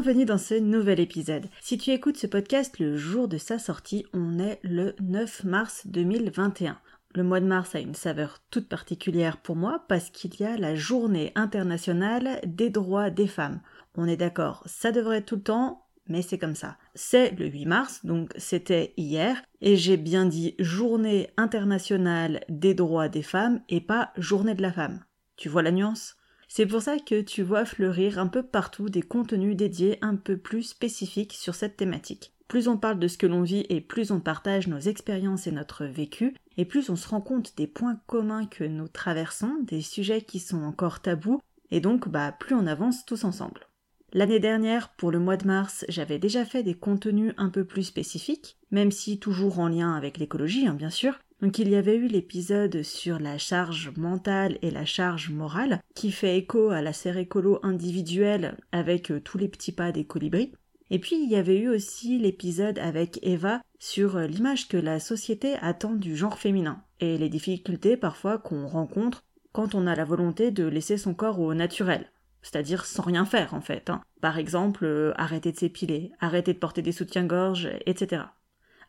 Bienvenue dans ce nouvel épisode. Si tu écoutes ce podcast le jour de sa sortie, on est le 9 mars 2021. Le mois de mars a une saveur toute particulière pour moi parce qu'il y a la journée internationale des droits des femmes. On est d'accord, ça devrait être tout le temps, mais c'est comme ça. C'est le 8 mars, donc c'était hier, et j'ai bien dit journée internationale des droits des femmes et pas journée de la femme. Tu vois la nuance? C'est pour ça que tu vois fleurir un peu partout des contenus dédiés un peu plus spécifiques sur cette thématique. Plus on parle de ce que l'on vit et plus on partage nos expériences et notre vécu, et plus on se rend compte des points communs que nous traversons, des sujets qui sont encore tabous, et donc bah plus on avance tous ensemble. L'année dernière, pour le mois de mars, j'avais déjà fait des contenus un peu plus spécifiques, même si toujours en lien avec l'écologie, hein, bien sûr, donc il y avait eu l'épisode sur la charge mentale et la charge morale, qui fait écho à la serre écolo individuelle avec euh, tous les petits pas des colibris. Et puis il y avait eu aussi l'épisode avec Eva sur euh, l'image que la société attend du genre féminin et les difficultés parfois qu'on rencontre quand on a la volonté de laisser son corps au naturel, c'est-à-dire sans rien faire en fait. Hein. Par exemple, euh, arrêter de s'épiler, arrêter de porter des soutiens-gorge, etc.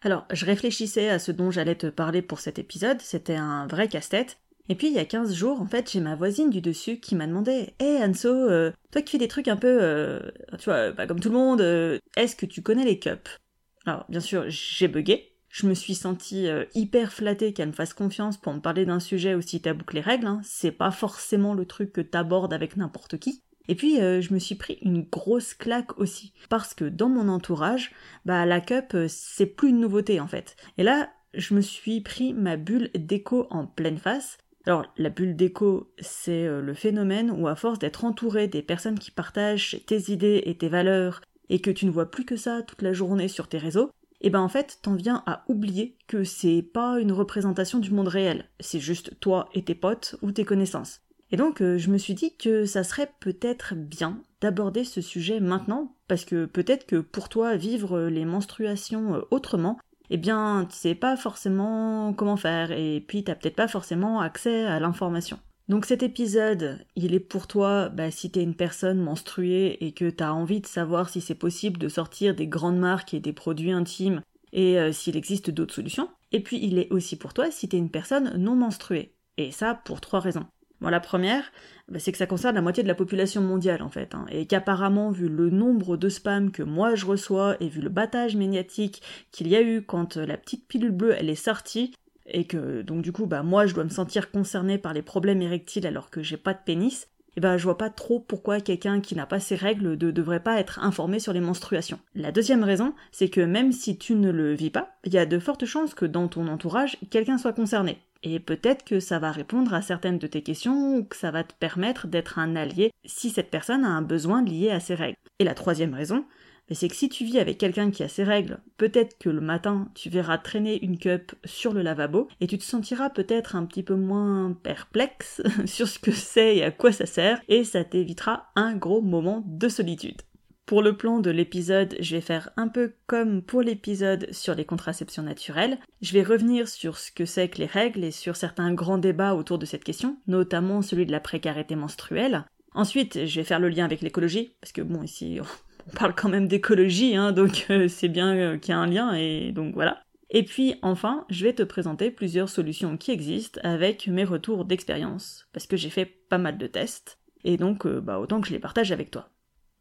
Alors, je réfléchissais à ce dont j'allais te parler pour cet épisode, c'était un vrai casse-tête. Et puis il y a 15 jours, en fait, j'ai ma voisine du dessus qui m'a demandé Hé hey, Anso, euh, toi qui fais des trucs un peu, euh, tu vois, pas comme tout le monde, euh, est-ce que tu connais les cups? Alors, bien sûr, j'ai bugué. Je me suis sentie hyper flattée qu'elle me fasse confiance pour me parler d'un sujet aussi tabou que les règles. Hein. C'est pas forcément le truc que t'abordes avec n'importe qui. Et puis euh, je me suis pris une grosse claque aussi parce que dans mon entourage, bah la cup euh, c'est plus une nouveauté en fait. Et là, je me suis pris ma bulle d'écho en pleine face. Alors la bulle d'écho, c'est euh, le phénomène où à force d'être entouré des personnes qui partagent tes idées et tes valeurs et que tu ne vois plus que ça toute la journée sur tes réseaux, et eh ben en fait t'en viens à oublier que c'est pas une représentation du monde réel, c'est juste toi et tes potes ou tes connaissances. Et donc euh, je me suis dit que ça serait peut-être bien d'aborder ce sujet maintenant, parce que peut-être que pour toi vivre les menstruations euh, autrement, eh bien tu sais pas forcément comment faire, et puis t'as peut-être pas forcément accès à l'information. Donc cet épisode, il est pour toi bah, si t'es une personne menstruée et que t'as envie de savoir si c'est possible de sortir des grandes marques et des produits intimes et euh, s'il existe d'autres solutions. Et puis il est aussi pour toi si t'es une personne non menstruée. Et ça pour trois raisons. Bon, la première, bah, c'est que ça concerne la moitié de la population mondiale en fait, hein, et qu'apparemment, vu le nombre de spams que moi je reçois et vu le battage médiatique qu'il y a eu quand euh, la petite pilule bleue elle est sortie, et que donc du coup bah moi je dois me sentir concernée par les problèmes érectiles alors que j'ai pas de pénis, et ben je vois pas trop pourquoi quelqu'un qui n'a pas ses règles ne devrait pas être informé sur les menstruations. La deuxième raison, c'est que même si tu ne le vis pas, il y a de fortes chances que dans ton entourage, quelqu'un soit concerné. Et peut-être que ça va répondre à certaines de tes questions ou que ça va te permettre d'être un allié si cette personne a un besoin lié à ses règles. Et la troisième raison, c'est que si tu vis avec quelqu'un qui a ses règles, peut-être que le matin tu verras traîner une cup sur le lavabo et tu te sentiras peut-être un petit peu moins perplexe sur ce que c'est et à quoi ça sert et ça t'évitera un gros moment de solitude. Pour le plan de l'épisode, je vais faire un peu comme pour l'épisode sur les contraceptions naturelles. Je vais revenir sur ce que c'est que les règles et sur certains grands débats autour de cette question, notamment celui de la précarité menstruelle. Ensuite, je vais faire le lien avec l'écologie, parce que bon, ici, on parle quand même d'écologie, hein, donc euh, c'est bien euh, qu'il y a un lien, et donc voilà. Et puis enfin, je vais te présenter plusieurs solutions qui existent avec mes retours d'expérience, parce que j'ai fait pas mal de tests, et donc euh, bah, autant que je les partage avec toi.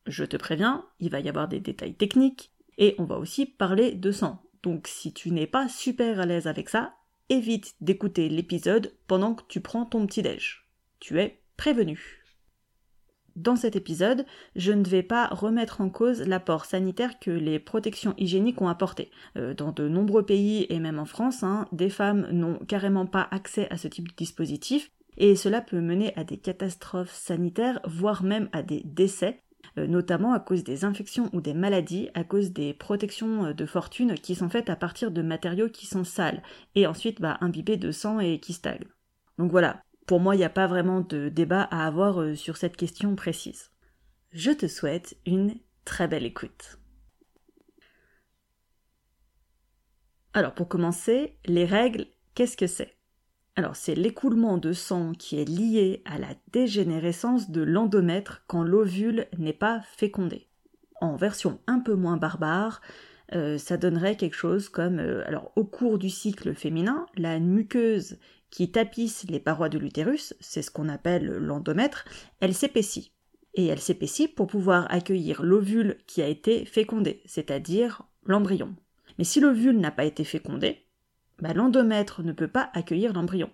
Je te préviens, il va y avoir des détails techniques et on va aussi parler de sang. Donc si tu n'es pas super à l'aise avec ça, évite d'écouter l'épisode pendant que tu prends ton petit déj. Tu es prévenu. Dans cet épisode, je ne vais pas remettre en cause l'apport sanitaire que les protections hygiéniques ont apporté. Euh, dans de nombreux pays et même en France, hein, des femmes n'ont carrément pas accès à ce type de dispositif et cela peut mener à des catastrophes sanitaires, voire même à des décès, notamment à cause des infections ou des maladies, à cause des protections euh, de fortune qui sont faites à partir de matériaux qui sont sales, et ensuite bah, imbibés de sang et qui stagnent. Donc voilà, pour moi il n'y a pas vraiment de débat à avoir euh, sur cette question précise. Je te souhaite une très belle écoute. Alors pour commencer, les règles, qu'est-ce que c'est? Alors c'est l'écoulement de sang qui est lié à la dégénérescence de l'endomètre quand l'ovule n'est pas fécondé. En version un peu moins barbare, euh, ça donnerait quelque chose comme euh, alors au cours du cycle féminin, la muqueuse qui tapisse les parois de l'utérus, c'est ce qu'on appelle l'endomètre, elle s'épaissit. Et elle s'épaissit pour pouvoir accueillir l'ovule qui a été fécondé, c'est-à-dire l'embryon. Mais si l'ovule n'a pas été fécondé, bah, l'endomètre ne peut pas accueillir l'embryon.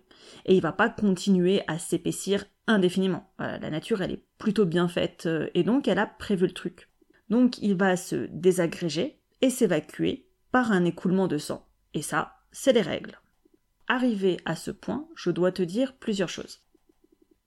Et il va pas continuer à s'épaissir indéfiniment. la nature, elle est plutôt bien faite, euh, et donc elle a prévu le truc. Donc il va se désagréger et s'évacuer par un écoulement de sang. Et ça, c'est les règles. Arrivé à ce point, je dois te dire plusieurs choses.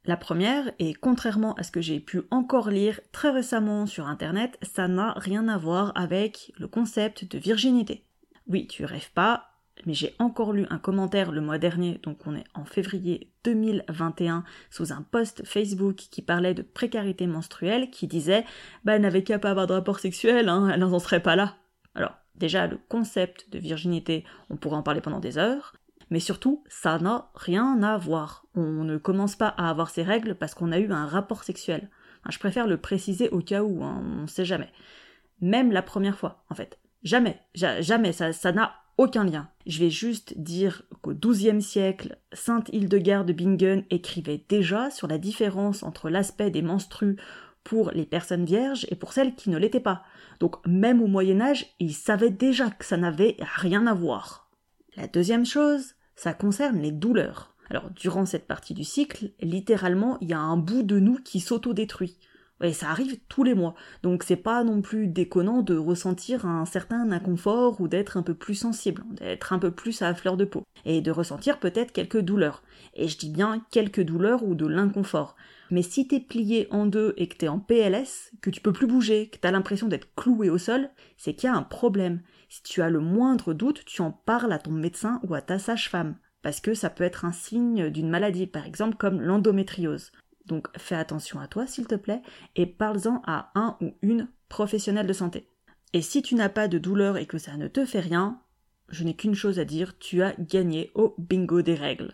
La première, et contrairement à ce que j'ai pu encore lire très récemment sur Internet, ça n'a rien à voir avec le concept de virginité. Oui, tu rêves pas, mais j'ai encore lu un commentaire le mois dernier, donc on est en février 2021, sous un post Facebook qui parlait de précarité menstruelle, qui disait Bah, elle n'avait qu'à pas avoir de rapport sexuel, hein, elle n'en serait pas là. Alors, déjà, le concept de virginité, on pourrait en parler pendant des heures, mais surtout, ça n'a rien à voir. On ne commence pas à avoir ces règles parce qu'on a eu un rapport sexuel. je préfère le préciser au cas où, hein, on ne sait jamais. Même la première fois, en fait. Jamais, jamais, ça n'a aucun lien. Je vais juste dire qu'au XIIe siècle, Sainte Hildegarde de Bingen écrivait déjà sur la différence entre l'aspect des menstrues pour les personnes vierges et pour celles qui ne l'étaient pas. Donc même au Moyen Âge, ils savaient déjà que ça n'avait rien à voir. La deuxième chose, ça concerne les douleurs. Alors durant cette partie du cycle, littéralement, il y a un bout de nous qui s'autodétruit. Et ça arrive tous les mois. Donc c'est pas non plus déconnant de ressentir un certain inconfort ou d'être un peu plus sensible, d'être un peu plus à fleur de peau. Et de ressentir peut-être quelques douleurs. Et je dis bien quelques douleurs ou de l'inconfort. Mais si t'es plié en deux et que t'es en PLS, que tu peux plus bouger, que t'as l'impression d'être cloué au sol, c'est qu'il y a un problème. Si tu as le moindre doute, tu en parles à ton médecin ou à ta sage-femme. Parce que ça peut être un signe d'une maladie, par exemple comme l'endométriose. Donc fais attention à toi, s'il te plaît, et parle-en à un ou une professionnelle de santé. Et si tu n'as pas de douleur et que ça ne te fait rien, je n'ai qu'une chose à dire, tu as gagné au bingo des règles.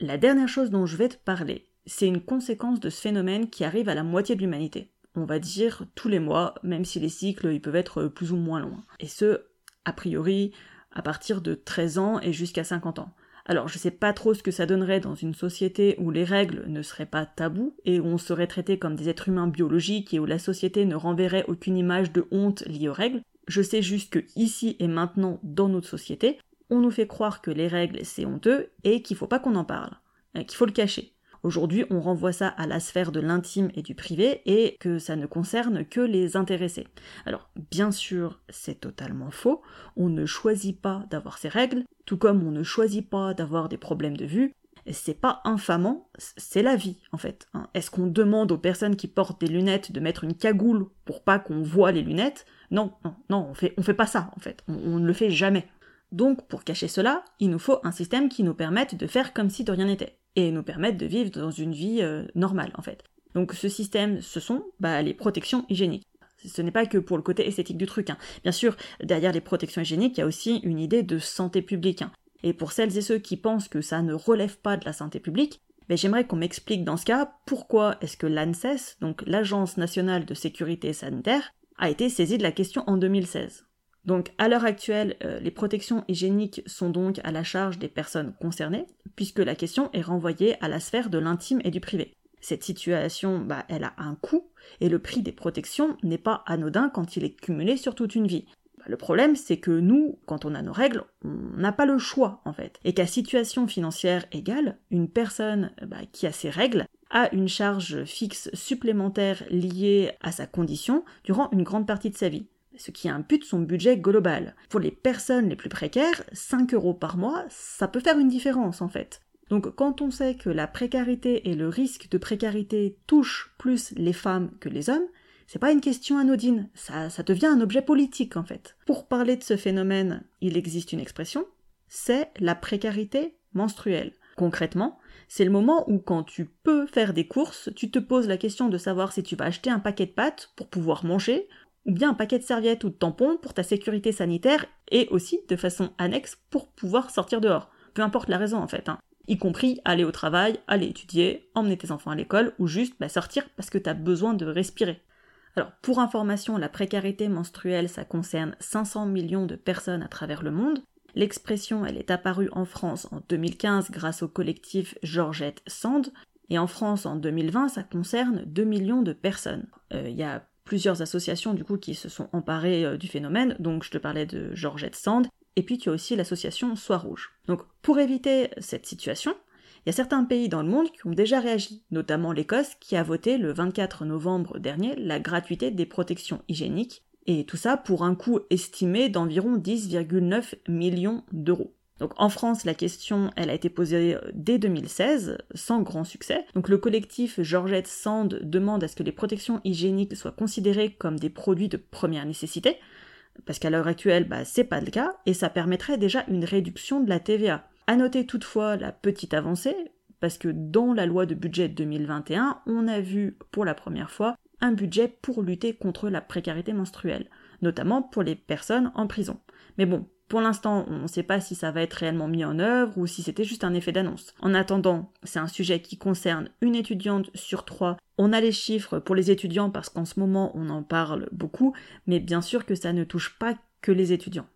La dernière chose dont je vais te parler, c'est une conséquence de ce phénomène qui arrive à la moitié de l'humanité. On va dire tous les mois, même si les cycles ils peuvent être plus ou moins longs. Et ce, a priori, à partir de 13 ans et jusqu'à 50 ans. Alors je sais pas trop ce que ça donnerait dans une société où les règles ne seraient pas tabous et où on serait traité comme des êtres humains biologiques et où la société ne renverrait aucune image de honte liée aux règles. Je sais juste que ici et maintenant dans notre société, on nous fait croire que les règles c'est honteux et qu'il faut pas qu'on en parle, qu'il faut le cacher. Aujourd'hui, on renvoie ça à la sphère de l'intime et du privé et que ça ne concerne que les intéressés. Alors, bien sûr, c'est totalement faux. On ne choisit pas d'avoir ces règles, tout comme on ne choisit pas d'avoir des problèmes de vue. C'est pas infamant, c'est la vie en fait. Hein. Est-ce qu'on demande aux personnes qui portent des lunettes de mettre une cagoule pour pas qu'on voit les lunettes? Non, non, non, on fait, on fait pas ça en fait. on ne le fait jamais. Donc, pour cacher cela, il nous faut un système qui nous permette de faire comme si de rien n'était et nous permettent de vivre dans une vie euh, normale en fait. Donc ce système, ce sont bah, les protections hygiéniques. Ce n'est pas que pour le côté esthétique du truc. Hein. Bien sûr, derrière les protections hygiéniques, il y a aussi une idée de santé publique. Hein. Et pour celles et ceux qui pensent que ça ne relève pas de la santé publique, ben, j'aimerais qu'on m'explique dans ce cas pourquoi est-ce que l'ANSES, donc l'Agence nationale de sécurité sanitaire, a été saisie de la question en 2016. Donc à l'heure actuelle, euh, les protections hygiéniques sont donc à la charge des personnes concernées, puisque la question est renvoyée à la sphère de l'intime et du privé. Cette situation, bah, elle a un coût, et le prix des protections n'est pas anodin quand il est cumulé sur toute une vie. Bah, le problème, c'est que nous, quand on a nos règles, on n'a pas le choix, en fait. Et qu'à situation financière égale, une personne bah, qui a ses règles a une charge fixe supplémentaire liée à sa condition durant une grande partie de sa vie ce qui impute son budget global. Pour les personnes les plus précaires, 5 euros par mois, ça peut faire une différence en fait. Donc quand on sait que la précarité et le risque de précarité touchent plus les femmes que les hommes, C'est pas une question anodine, ça, ça devient un objet politique en fait. Pour parler de ce phénomène, il existe une expression, c'est la précarité menstruelle. Concrètement, c'est le moment où quand tu peux faire des courses, tu te poses la question de savoir si tu vas acheter un paquet de pâtes pour pouvoir manger, ou bien un paquet de serviettes ou de tampons pour ta sécurité sanitaire, et aussi de façon annexe pour pouvoir sortir dehors. Peu importe la raison en fait. Hein y compris aller au travail, aller étudier, emmener tes enfants à l'école ou juste bah, sortir parce que tu as besoin de respirer. Alors, pour information, la précarité menstruelle, ça concerne 500 millions de personnes à travers le monde. L'expression, elle est apparue en France en 2015 grâce au collectif Georgette Sand, et en France en 2020, ça concerne 2 millions de personnes. Il euh, y a plusieurs associations du coup qui se sont emparées euh, du phénomène, donc je te parlais de Georgette Sand, et puis tu as aussi l'association Soir Rouge. Donc pour éviter cette situation, il y a certains pays dans le monde qui ont déjà réagi, notamment l'Écosse qui a voté le 24 novembre dernier la gratuité des protections hygiéniques, et tout ça pour un coût estimé d'environ 10,9 millions d'euros. Donc en France, la question, elle a été posée euh, dès 2016, sans grand succès. Donc le collectif Georgette Sand demande à ce que les protections hygiéniques soient considérées comme des produits de première nécessité, parce qu'à l'heure actuelle, bah, c'est pas le cas, et ça permettrait déjà une réduction de la TVA. À noter toutefois la petite avancée, parce que dans la loi de budget 2021, on a vu pour la première fois un budget pour lutter contre la précarité menstruelle, notamment pour les personnes en prison. Mais bon, pour l'instant, on ne sait pas si ça va être réellement mis en œuvre ou si c'était juste un effet d'annonce. En attendant, c'est un sujet qui concerne une étudiante sur trois. On a les chiffres pour les étudiants parce qu'en ce moment on en parle beaucoup, mais bien sûr que ça ne touche pas que les étudiants.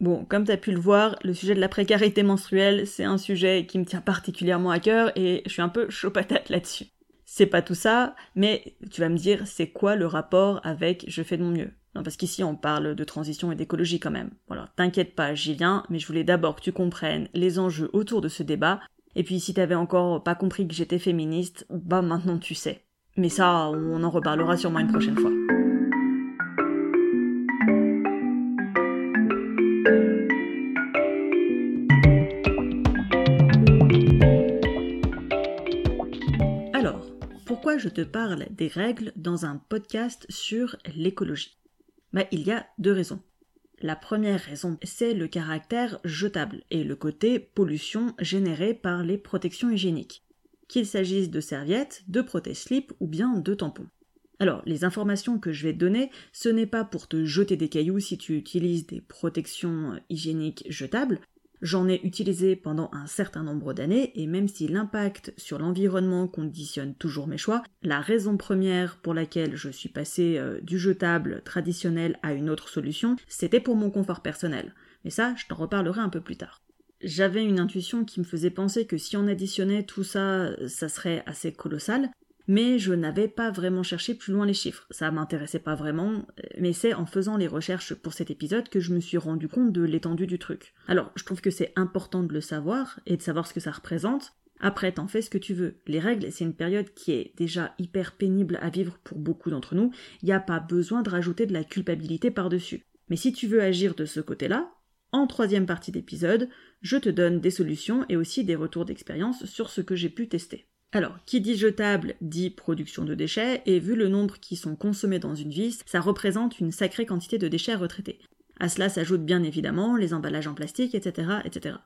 Bon, comme tu as pu le voir, le sujet de la précarité menstruelle, c'est un sujet qui me tient particulièrement à cœur et je suis un peu chaud patate là-dessus. C'est pas tout ça, mais tu vas me dire, c'est quoi le rapport avec je fais de mon mieux non, parce qu'ici on parle de transition et d'écologie quand même. Voilà, t'inquiète pas, j'y viens, mais je voulais d'abord que tu comprennes les enjeux autour de ce débat. Et puis si t'avais encore pas compris que j'étais féministe, bah maintenant tu sais. Mais ça, on en reparlera sûrement une prochaine fois. Alors, pourquoi je te parle des règles dans un podcast sur l'écologie? Bah, il y a deux raisons. La première raison, c'est le caractère jetable et le côté pollution générée par les protections hygiéniques, qu'il s'agisse de serviettes, de protège-slip ou bien de tampons. Alors, les informations que je vais te donner, ce n'est pas pour te jeter des cailloux si tu utilises des protections hygiéniques jetables, J'en ai utilisé pendant un certain nombre d'années et même si l'impact sur l'environnement conditionne toujours mes choix, la raison première pour laquelle je suis passée euh, du jetable traditionnel à une autre solution, c'était pour mon confort personnel. Mais ça, je t'en reparlerai un peu plus tard. J'avais une intuition qui me faisait penser que si on additionnait tout ça, ça serait assez colossal, mais je n'avais pas vraiment cherché plus loin les chiffres. Ça m'intéressait pas vraiment, mais c'est en faisant les recherches pour cet épisode que je me suis rendu compte de l'étendue du truc. Alors, je trouve que c'est important de le savoir et de savoir ce que ça représente. Après, t'en fais ce que tu veux. Les règles, c'est une période qui est déjà hyper pénible à vivre pour beaucoup d'entre nous. Il n'y a pas besoin de rajouter de la culpabilité par-dessus. Mais si tu veux agir de ce côté-là, en troisième partie d'épisode, je te donne des solutions et aussi des retours d'expérience sur ce que j'ai pu tester. Alors, qui dit jetable dit production de déchets, et vu le nombre qui sont consommés dans une vie, ça représente une sacrée quantité de déchets retraités. À cela s'ajoutent bien évidemment les emballages en plastique, etc., etc.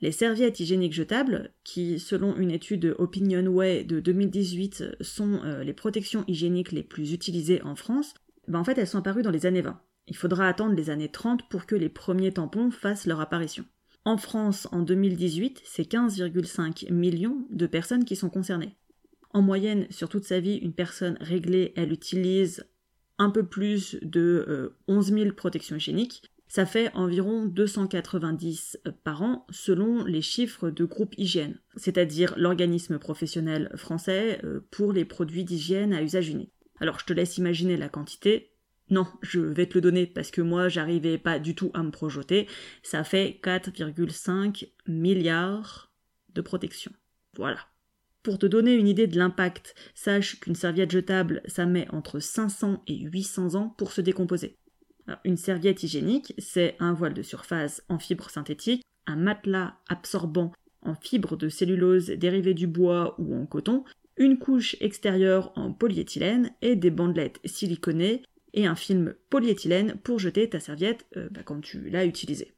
Les serviettes hygiéniques jetables, qui selon une étude Opinionway de 2018 sont euh, les protections hygiéniques les plus utilisées en France, ben en fait elles sont apparues dans les années 20. Il faudra attendre les années 30 pour que les premiers tampons fassent leur apparition. En France, en 2018, c'est 15,5 millions de personnes qui sont concernées. En moyenne, sur toute sa vie, une personne réglée, elle utilise un peu plus de 11 euh, 000 protections hygiéniques. Ça fait environ 290 par an selon les chiffres de groupe hygiène, c'est-à-dire l'organisme professionnel français euh, pour les produits d'hygiène à usage unique. Alors je te laisse imaginer la quantité, non, je vais te le donner parce que moi j'arrivais pas du tout à me projeter. Ça fait 4,5 milliards de protection. Voilà. Pour te donner une idée de l'impact, sache qu'une serviette jetable, ça met entre 500 et 800 ans pour se décomposer. une serviette hygiénique, c'est un voile de surface en fibre synthétique, un matelas absorbant en fibre de cellulose dérivée du bois ou en coton, une couche extérieure en polyéthylène et des bandelettes siliconées et un film polyéthylène pour jeter ta serviette euh, bah, quand tu l'as utilisée.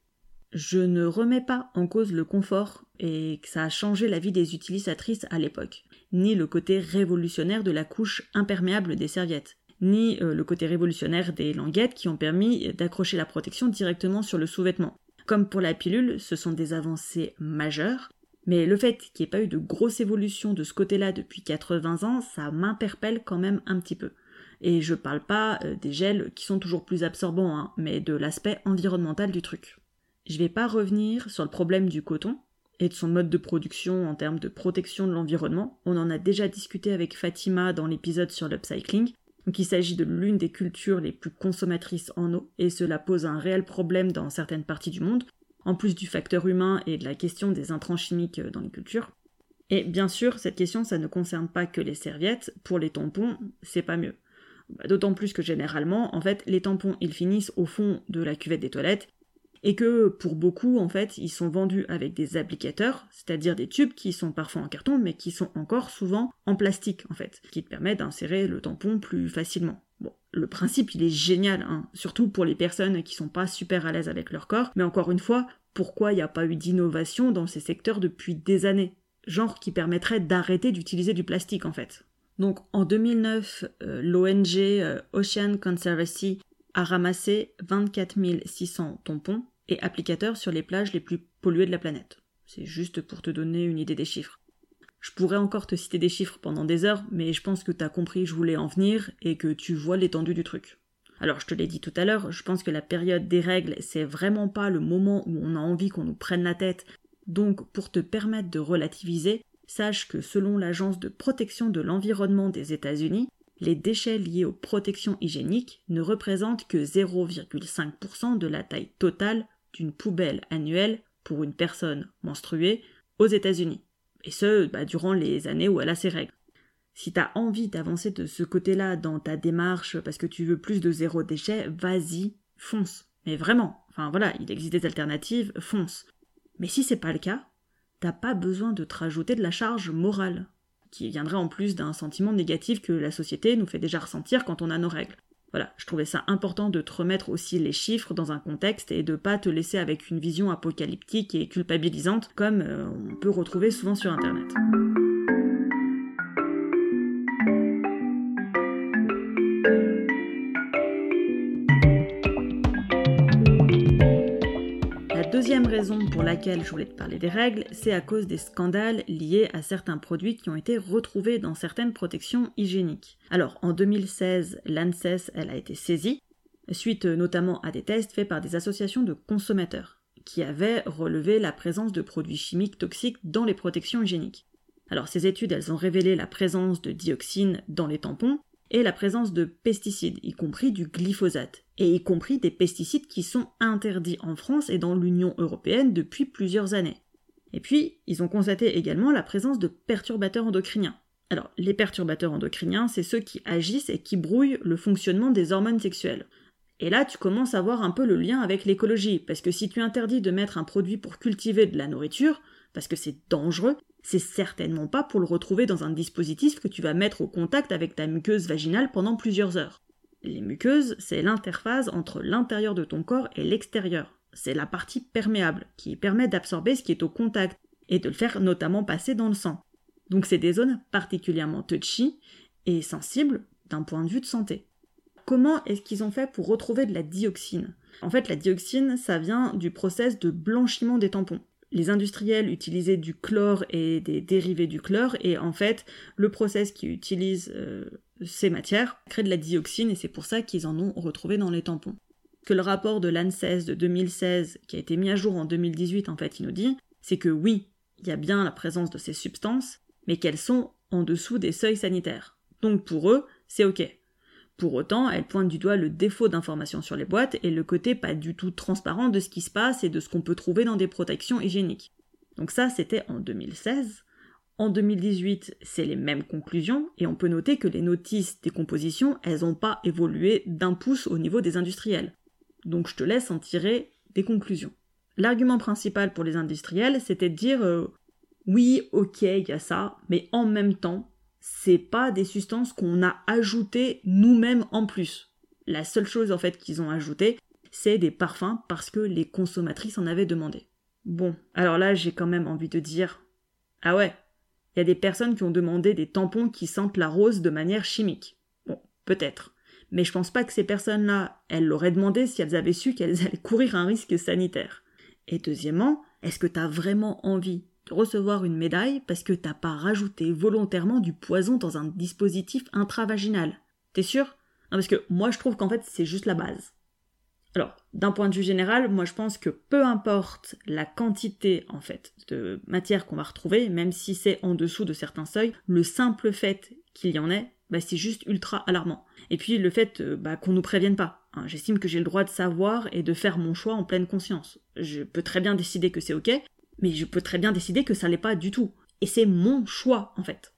Je ne remets pas en cause le confort et que ça a changé la vie des utilisatrices à l'époque, ni le côté révolutionnaire de la couche imperméable des serviettes, ni euh, le côté révolutionnaire des languettes qui ont permis d'accrocher la protection directement sur le sous-vêtement. Comme pour la pilule, ce sont des avancées majeures, mais le fait qu'il n'y ait pas eu de grosse évolution de ce côté-là depuis 80 ans, ça m'interpelle quand même un petit peu. Et je parle pas euh, des gels qui sont toujours plus absorbants, hein, mais de l'aspect environnemental du truc. Je vais pas revenir sur le problème du coton et de son mode de production en termes de protection de l'environnement. On en a déjà discuté avec Fatima dans l'épisode sur l'upcycling. Donc il s'agit de l'une des cultures les plus consommatrices en eau et cela pose un réel problème dans certaines parties du monde, en plus du facteur humain et de la question des intrants chimiques dans les cultures. Et bien sûr, cette question, ça ne concerne pas que les serviettes. Pour les tampons, c'est pas mieux. Bah, d'autant plus que généralement, en fait, les tampons, ils finissent au fond de la cuvette des toilettes, et que pour beaucoup, en fait, ils sont vendus avec des applicateurs, c'est-à-dire des tubes qui sont parfois en carton, mais qui sont encore souvent en plastique, en fait, qui te permet d'insérer le tampon plus facilement. Bon, le principe, il est génial, hein, surtout pour les personnes qui sont pas super à l'aise avec leur corps, mais encore une fois, pourquoi il n'y a pas eu d'innovation dans ces secteurs depuis des années? Genre qui permettrait d'arrêter d'utiliser du plastique, en fait. Donc en 2009, euh, l'ONG euh, Ocean Conservancy a ramassé 24 600 tampons et applicateurs sur les plages les plus polluées de la planète. C'est juste pour te donner une idée des chiffres. Je pourrais encore te citer des chiffres pendant des heures, mais je pense que t'as compris je voulais en venir et que tu vois l'étendue du truc. Alors je te l'ai dit tout à l'heure, je pense que la période des règles, c'est vraiment pas le moment où on a envie qu'on nous prenne la tête. Donc pour te permettre de relativiser, sache que selon l'Agence de protection de l'environnement des États-Unis, les déchets liés aux protections hygiéniques ne représentent que 0,5% de la taille totale d'une poubelle annuelle pour une personne menstruée aux États-Unis. Et ce, bah, durant les années où elle a ses règles. Si t'as envie d'avancer de ce côté-là dans ta démarche parce que tu veux plus de zéro déchet, vas-y, fonce. Mais vraiment, enfin voilà, il existe des alternatives, fonce. Mais si c'est pas le cas, t'as pas besoin de te rajouter de la charge morale, qui viendrait en plus d'un sentiment négatif que la société nous fait déjà ressentir quand on a nos règles. Voilà, je trouvais ça important de te remettre aussi les chiffres dans un contexte et de pas te laisser avec une vision apocalyptique et culpabilisante comme euh, on peut retrouver souvent sur internet. Deuxième raison pour laquelle je voulais te parler des règles, c'est à cause des scandales liés à certains produits qui ont été retrouvés dans certaines protections hygiéniques. Alors, en 2016, l'ANSES, elle a été saisie, suite notamment à des tests faits par des associations de consommateurs, qui avaient relevé la présence de produits chimiques toxiques dans les protections hygiéniques. Alors, ces études, elles ont révélé la présence de dioxine dans les tampons, et la présence de pesticides, y compris du glyphosate, et y compris des pesticides qui sont interdits en France et dans l'Union européenne depuis plusieurs années. Et puis, ils ont constaté également la présence de perturbateurs endocriniens. Alors, les perturbateurs endocriniens, c'est ceux qui agissent et qui brouillent le fonctionnement des hormones sexuelles. Et là, tu commences à voir un peu le lien avec l'écologie, parce que si tu interdis de mettre un produit pour cultiver de la nourriture, parce que c'est dangereux, c'est certainement pas pour le retrouver dans un dispositif que tu vas mettre au contact avec ta muqueuse vaginale pendant plusieurs heures. Les muqueuses, c'est l'interface entre l'intérieur de ton corps et l'extérieur. C'est la partie perméable qui permet d'absorber ce qui est au contact et de le faire notamment passer dans le sang. Donc c'est des zones particulièrement touchy et sensibles d'un point de vue de santé. Comment est-ce qu'ils ont fait pour retrouver de la dioxine? En fait, la dioxine, ça vient du process de blanchiment des tampons les industriels utilisaient du chlore et des dérivés du chlore, et en fait, le process qui utilise euh, ces matières crée de la dioxine, et c'est pour ça qu'ils en ont retrouvé dans les tampons. Que le rapport de l'ANSES de 2016, qui a été mis à jour en 2018, en fait, il nous dit, c'est que oui, il y a bien la présence de ces substances, mais qu'elles sont en dessous des seuils sanitaires. Donc pour eux, c'est ok. Pour autant, elle pointe du doigt le défaut d'information sur les boîtes et le côté pas du tout transparent de ce qui se passe et de ce qu'on peut trouver dans des protections hygiéniques. Donc ça, c'était en 2016. En 2018, c'est les mêmes conclusions, et on peut noter que les notices des compositions, elles n'ont pas évolué d'un pouce au niveau des industriels. Donc je te laisse en tirer des conclusions. L'argument principal pour les industriels, c'était de dire euh, oui, ok, il y a ça, mais en même temps, c'est pas des substances qu'on a ajoutées nous-mêmes en plus. La seule chose en fait qu'ils ont ajouté, c'est des parfums parce que les consommatrices en avaient demandé. Bon, alors là j'ai quand même envie de dire Ah ouais, il y a des personnes qui ont demandé des tampons qui sentent la rose de manière chimique. Bon, peut-être. Mais je pense pas que ces personnes-là, elles l'auraient demandé si elles avaient su qu'elles allaient courir un risque sanitaire. Et deuxièmement, est-ce que t'as vraiment envie recevoir une médaille parce que t'as pas rajouté volontairement du poison dans un dispositif intravaginal T'es sûr? Non, parce que moi je trouve qu'en fait c'est juste la base. Alors, d'un point de vue général, moi je pense que peu importe la quantité en fait de matière qu'on va retrouver, même si c'est en dessous de certains seuils, le simple fait qu'il y en ait, bah, c'est juste ultra alarmant. Et puis le fait euh, bah, qu'on nous prévienne pas. Hein, j'estime que j'ai le droit de savoir et de faire mon choix en pleine conscience. Je peux très bien décider que c'est ok, mais je peux très bien décider que ça l'est pas du tout. Et c'est mon choix en fait.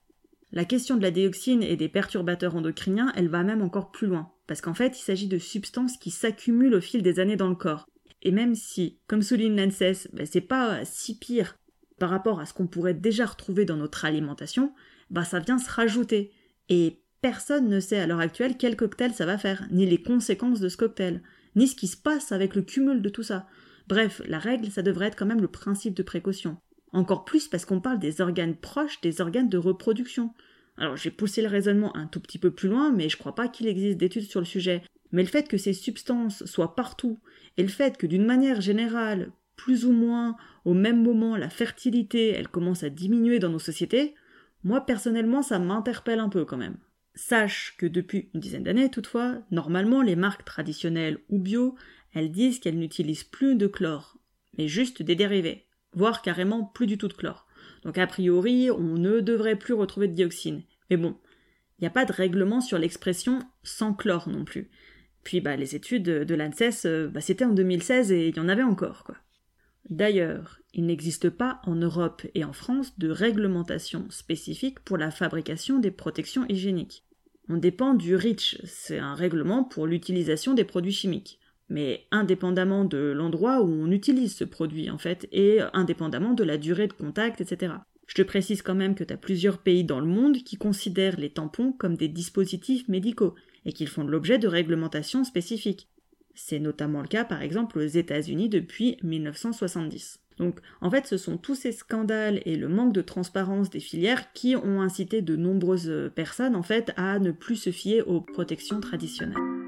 La question de la dioxine et des perturbateurs endocriniens, elle va même encore plus loin, parce qu'en fait, il s'agit de substances qui s'accumulent au fil des années dans le corps. Et même si, comme souligne l'ANSES, bah, c'est pas si pire par rapport à ce qu'on pourrait déjà retrouver dans notre alimentation, bah ça vient se rajouter. Et personne ne sait à l'heure actuelle quel cocktail ça va faire, ni les conséquences de ce cocktail, ni ce qui se passe avec le cumul de tout ça. Bref, la règle, ça devrait être quand même le principe de précaution. Encore plus parce qu'on parle des organes proches des organes de reproduction. Alors j'ai poussé le raisonnement un tout petit peu plus loin, mais je crois pas qu'il existe d'études sur le sujet. Mais le fait que ces substances soient partout, et le fait que d'une manière générale, plus ou moins au même moment, la fertilité, elle commence à diminuer dans nos sociétés, moi personnellement ça m'interpelle un peu quand même. Sache que depuis une dizaine d'années toutefois, normalement les marques traditionnelles ou bio, elles disent qu'elles n'utilisent plus de chlore, mais juste des dérivés voire carrément plus du tout de chlore. Donc a priori, on ne devrait plus retrouver de dioxine. Mais bon, il n'y a pas de règlement sur l'expression sans chlore non plus. Puis bah, les études de l'ANSES, euh, bah, c'était en 2016 et il y en avait encore. quoi. D'ailleurs, il n'existe pas en Europe et en France de réglementation spécifique pour la fabrication des protections hygiéniques. On dépend du REACH, c'est un règlement pour l'utilisation des produits chimiques mais indépendamment de l'endroit où on utilise ce produit en fait, et indépendamment de la durée de contact, etc. Je te précise quand même que tu as plusieurs pays dans le monde qui considèrent les tampons comme des dispositifs médicaux et qu'ils font l'objet de réglementations spécifiques. C'est notamment le cas par exemple aux États-Unis depuis 1970. Donc en fait ce sont tous ces scandales et le manque de transparence des filières qui ont incité de nombreuses personnes en fait à ne plus se fier aux protections traditionnelles.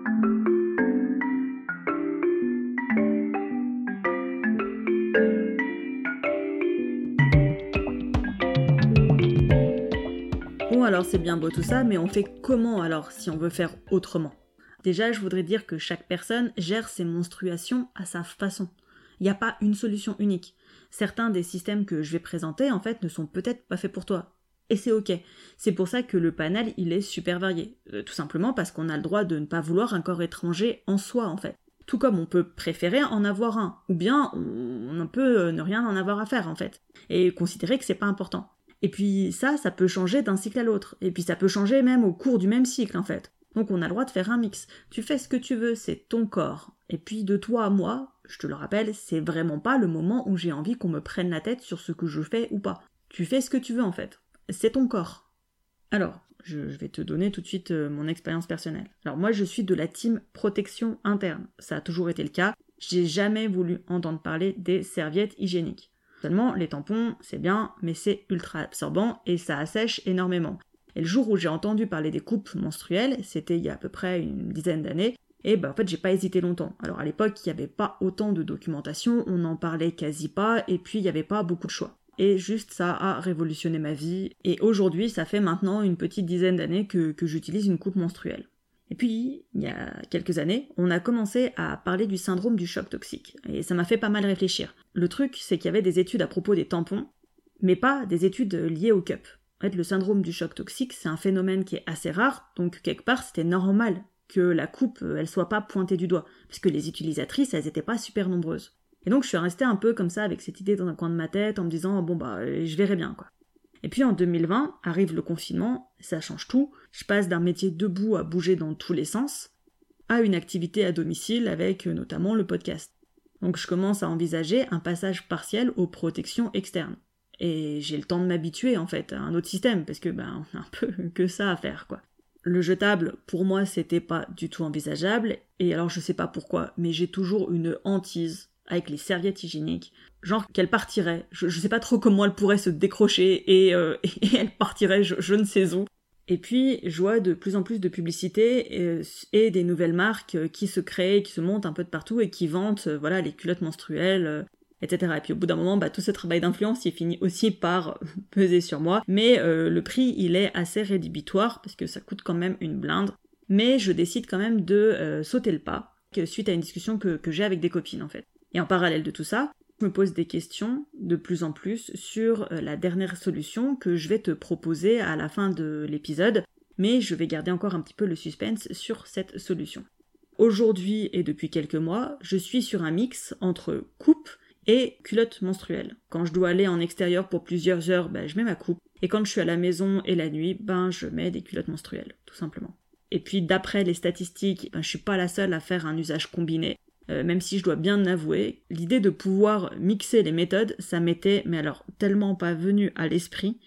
Alors c'est bien beau tout ça, mais on fait comment alors si on veut faire autrement? Déjà, je voudrais dire que chaque personne gère ses menstruations à sa façon. Il n'y a pas une solution unique. Certains des systèmes que je vais présenter, en fait, ne sont peut-être pas faits pour toi. Et c'est ok. C'est pour ça que le panel, il est super varié. Euh, tout simplement parce qu'on a le droit de ne pas vouloir un corps étranger en soi, en fait. Tout comme on peut préférer en avoir un, ou bien on peut euh, ne rien en avoir à faire, en fait. Et considérer que c'est pas important. Et puis ça, ça peut changer d'un cycle à l'autre. Et puis ça peut changer même au cours du même cycle en fait. Donc on a le droit de faire un mix. Tu fais ce que tu veux, c'est ton corps. Et puis de toi à moi, je te le rappelle, c'est vraiment pas le moment où j'ai envie qu'on me prenne la tête sur ce que je fais ou pas. Tu fais ce que tu veux en fait. C'est ton corps. Alors, je, vais te donner tout de suite euh, mon expérience personnelle. Alors moi je suis de la team protection interne. Ça a toujours été le cas. J'ai jamais voulu entendre parler des serviettes hygiéniques. Les tampons, c'est bien, mais c'est ultra absorbant et ça assèche énormément. Et le jour où j'ai entendu parler des coupes menstruelles, c'était il y a à peu près une dizaine d'années, et ben en fait j'ai pas hésité longtemps. Alors à l'époque il n'y avait pas autant de documentation, on n'en parlait quasi pas, et puis il n'y avait pas beaucoup de choix. Et juste ça a révolutionné ma vie, et aujourd'hui ça fait maintenant une petite dizaine d'années que j'utilise une coupe menstruelle. Et puis, il y a quelques années, on a commencé à parler du syndrome du choc toxique, et ça m'a fait pas mal réfléchir. Le truc, c'est qu'il y avait des études à propos des tampons, mais pas des études liées au cup. En fait, le syndrome du choc toxique, c'est un phénomène qui est assez rare, donc quelque part, c'était normal que la coupe, elle soit pas pointée du doigt, puisque les utilisatrices, elles étaient pas super nombreuses. Et donc, je suis restée un peu comme ça, avec cette idée dans un coin de ma tête, en me disant, bon bah, je verrai bien, quoi. Et puis en 2020, arrive le confinement, ça change tout. Je passe d'un métier debout à bouger dans tous les sens à une activité à domicile avec euh, notamment le podcast. Donc je commence à envisager un passage partiel aux protections externes. et j'ai le temps de m'habituer en fait à un autre système parce que ben on a un peu que ça à faire quoi. Le jetable, pour moi, c'était pas du tout envisageable, et alors je sais pas pourquoi, mais j'ai toujours une hantise avec les serviettes hygiéniques, genre qu'elles partiraient, je, sais pas trop comment elles pourraient se décrocher, et, euh, elles partiraient je, ne sais où. Et puis, je vois de plus en plus de publicités et, et, des nouvelles marques qui se créent, qui se montent un peu de partout et qui vantent, voilà, les culottes menstruelles, etc. Et puis au bout d'un moment, bah, tout ce travail d'influence, il finit aussi par peser sur moi. Mais euh, le prix, il est assez rédhibitoire parce que ça coûte quand même une blinde. Mais je décide quand même de euh, sauter le pas, suite à une discussion que, j'ai avec des copines en fait. Et en parallèle de tout ça, je me pose des questions de plus en plus sur euh, la dernière solution que je vais te proposer à la fin de l'épisode, mais je vais garder encore un petit peu le suspense sur cette solution. Aujourd'hui et depuis quelques mois, je suis sur un mix entre coupe et culotte menstruelle. Quand je dois aller en extérieur pour plusieurs heures, ben, je mets ma coupe. Et quand je suis à la maison et la nuit, ben, je mets des culottes menstruelles, tout simplement. Et puis d'après les statistiques, ben, je suis pas la seule à faire un usage combiné. Euh, même si je dois bien avouer, l'idée de pouvoir mixer les méthodes, ça m'était, mais alors tellement pas venu à l'esprit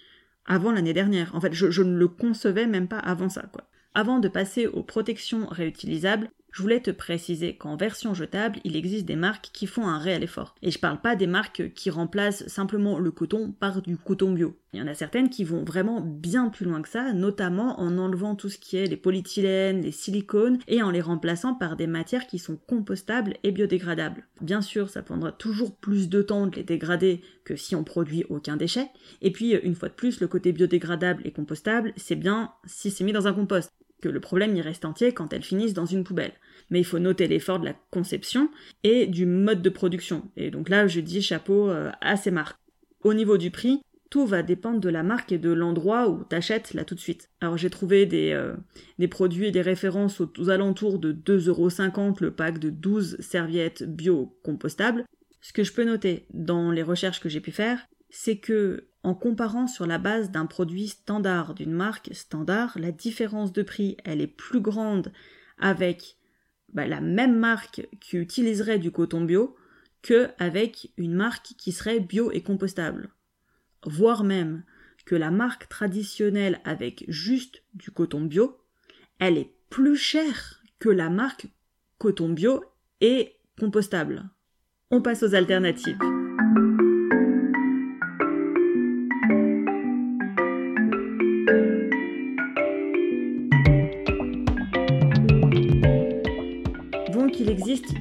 avant l'année dernière. En fait, je, je, ne le concevais même pas avant ça, quoi. Avant de passer aux protections réutilisables, je voulais te préciser qu'en version jetable, il existe des marques qui font un réel effort. Et je parle pas des marques qui remplacent simplement le coton par du coton bio. Il y en a certaines qui vont vraiment bien plus loin que ça, notamment en enlevant tout ce qui est les polyéthylènes, les silicones, et en les remplaçant par des matières qui sont compostables et biodégradables. Bien sûr, ça prendra toujours plus de temps de les dégrader que si on produit aucun déchet. Et puis, une fois de plus, le côté biodégradable et compostable, c'est bien si c'est mis dans un compost que le problème y reste entier quand elles finissent dans une poubelle. Mais il faut noter l'effort de la conception et du mode de production. Et donc là, je dis chapeau euh, à ces marques. Au niveau du prix, tout va dépendre de la marque et de l'endroit où t'achètes là tout de suite. Alors j'ai trouvé des, euh, des produits et des références aux, alentours de 2,50€ le pack de 12 serviettes bio-compostables. Ce que je peux noter dans les recherches que j'ai pu faire, c'est que en comparant sur la base d'un produit standard, d'une marque standard, la différence de prix, elle est plus grande avec bah, la même marque qui utiliserait du coton bio que avec une marque qui serait bio et compostable. Voire même que la marque traditionnelle avec juste du coton bio, elle est plus chère que la marque coton bio et compostable. On passe aux alternatives.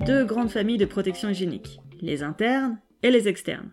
Deux grandes familles de protection hygiénique, les internes et les externes.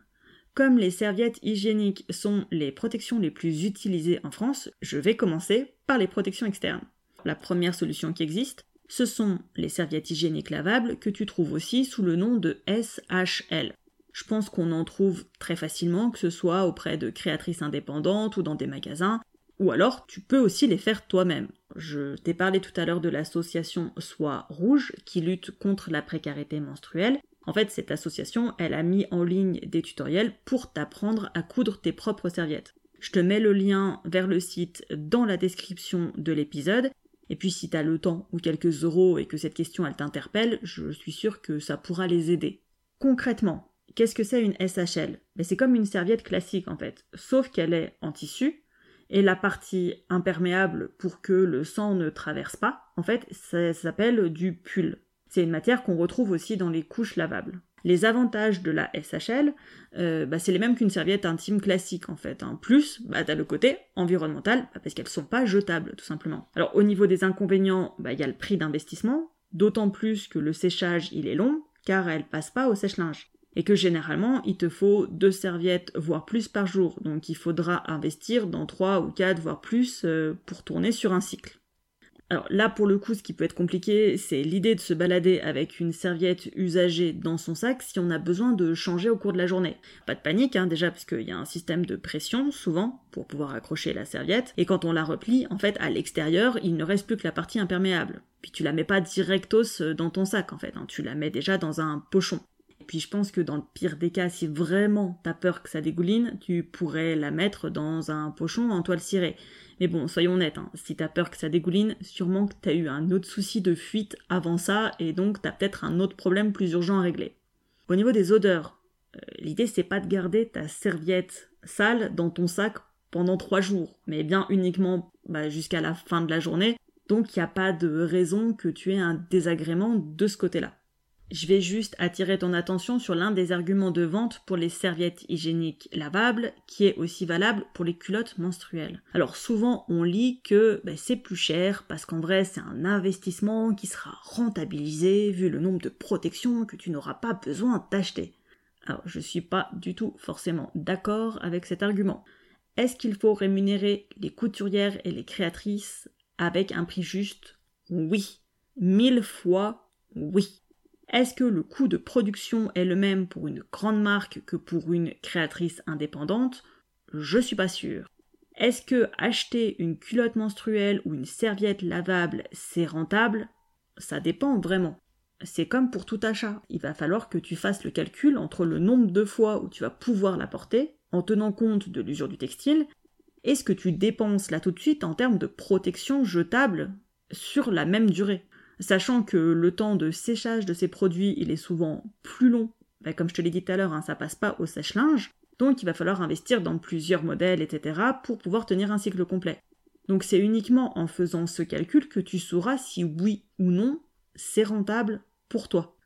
Comme les serviettes hygiéniques sont les protections les plus utilisées en France, je vais commencer par les protections externes. La première solution qui existe, ce sont les serviettes hygiéniques lavables que tu trouves aussi sous le nom de SHL. Je pense qu'on en trouve très facilement, que ce soit auprès de créatrices indépendantes ou dans des magasins, ou alors tu peux aussi les faire toi-même. Je t'ai parlé tout à l'heure de l'association Soie Rouge qui lutte contre la précarité menstruelle. En fait, cette association, elle a mis en ligne des tutoriels pour t'apprendre à coudre tes propres serviettes. Je te mets le lien vers le site dans la description de l'épisode. Et puis si t'as le temps ou quelques euros et que cette question elle t'interpelle, je suis sûre que ça pourra les aider. Concrètement, qu'est-ce que c'est une SHL ben, C'est comme une serviette classique en fait, sauf qu'elle est en tissu et la partie imperméable pour que le sang ne traverse pas, en fait, ça s'appelle du pull. C'est une matière qu'on retrouve aussi dans les couches lavables. Les avantages de la SHL, euh, bah, c'est les mêmes qu'une serviette intime classique en fait. En plus, bah, t'as le côté environnemental, bah, parce qu'elles sont pas jetables tout simplement. Alors au niveau des inconvénients, bah, il y a le prix d'investissement, d'autant plus que le séchage il est long, car elles passent pas au sèche-linge et que généralement il te faut deux serviettes voire plus par jour, donc il faudra investir dans trois ou quatre voire plus euh, pour tourner sur un cycle. Alors là pour le coup ce qui peut être compliqué c'est l'idée de se balader avec une serviette usagée dans son sac si on a besoin de changer au cours de la journée. Pas de panique hein, déjà parce qu'il y a un système de pression souvent pour pouvoir accrocher la serviette et quand on la replie en fait à l'extérieur il ne reste plus que la partie imperméable. Puis tu la mets pas directos euh, dans ton sac en fait, hein. tu la mets déjà dans un pochon. Puis je pense que dans le pire des cas, si vraiment t'as peur que ça dégouline, tu pourrais la mettre dans un pochon en toile cirée. Mais bon, soyons honnêtes, hein, si t'as peur que ça dégouline, sûrement que t'as eu un autre souci de fuite avant ça, et donc t'as peut-être un autre problème plus urgent à régler. Au niveau des odeurs, Euh, l'idée c'est pas de garder ta serviette sale dans ton sac pendant trois jours, mais bien uniquement bah, jusqu'à la fin de la journée. Donc il n'y a pas de raison que tu aies un désagrément de ce côté-là. Je vais juste attirer ton attention sur l'un des arguments de vente pour les serviettes hygiéniques lavables, qui est aussi valable pour les culottes menstruelles. Alors souvent on lit que ben, c'est plus cher parce qu'en vrai c'est un investissement qui sera rentabilisé vu le nombre de protections que tu n'auras pas besoin d'acheter. Alors je suis pas du tout forcément d'accord avec cet argument. Est-ce qu'il faut rémunérer les couturières et les créatrices avec un prix juste? Oui. Mille fois oui. Est-ce que le coût de production est le même pour une grande marque que pour une créatrice indépendante? Je suis pas sûre. Est-ce que acheter une culotte menstruelle ou une serviette lavable, c'est rentable? Ça dépend vraiment. C'est comme pour tout achat. Il va falloir que tu fasses le calcul entre le nombre de fois où tu vas pouvoir la porter, en tenant compte de l'usure du textile, et ce que tu dépenses là tout de suite en termes de protection jetable sur la même durée sachant que le temps de séchage de ces produits, il est souvent plus long. Ben, comme je te l'ai dit tout à l'heure, hein, ça passe pas au sèche-linge, donc il va falloir investir dans plusieurs modèles, etc., pour pouvoir tenir un cycle complet. Donc c'est uniquement en faisant ce calcul que tu sauras si oui ou non c'est rentable pour toi.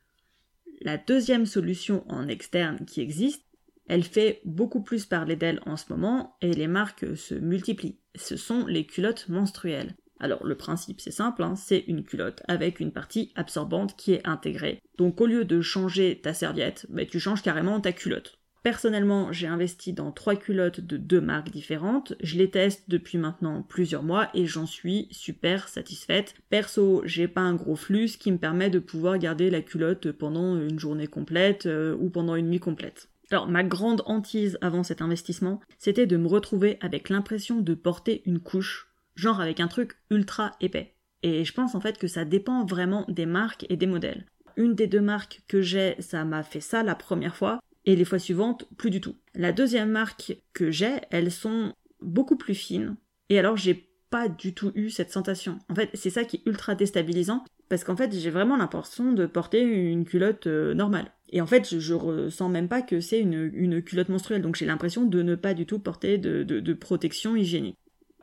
La deuxième solution en externe qui existe, elle fait beaucoup plus parler d'elle en ce moment et les marques se multiplient. Ce sont les culottes menstruelles. Alors le principe c'est simple, hein, c'est une culotte avec une partie absorbante qui est intégrée. Donc au lieu de changer ta serviette, bah, tu changes carrément ta culotte. Personnellement, j'ai investi dans trois culottes de deux marques différentes. Je les teste depuis maintenant plusieurs mois et j'en suis super satisfaite. Perso, j'ai pas un gros flux, qui me permet de pouvoir garder la culotte pendant une journée complète euh, ou pendant une nuit complète. Alors, ma grande hantise avant cet investissement, c'était de me retrouver avec l'impression de porter une couche genre avec un truc ultra épais. Et je pense en fait que ça dépend vraiment des marques et des modèles. Une des deux marques que j'ai, ça m'a fait ça la première fois, et les fois suivantes, plus du tout. La deuxième marque que j'ai, elles sont beaucoup plus fines, et alors j'ai pas du tout eu cette sensation. En fait, c'est ça qui est ultra déstabilisant, parce qu'en fait, j'ai vraiment l'impression de porter une culotte euh, normale. Et en fait, je, ressens même pas que c'est une, culotte menstruelle, donc j'ai l'impression de ne pas du tout porter de protection hygiénique.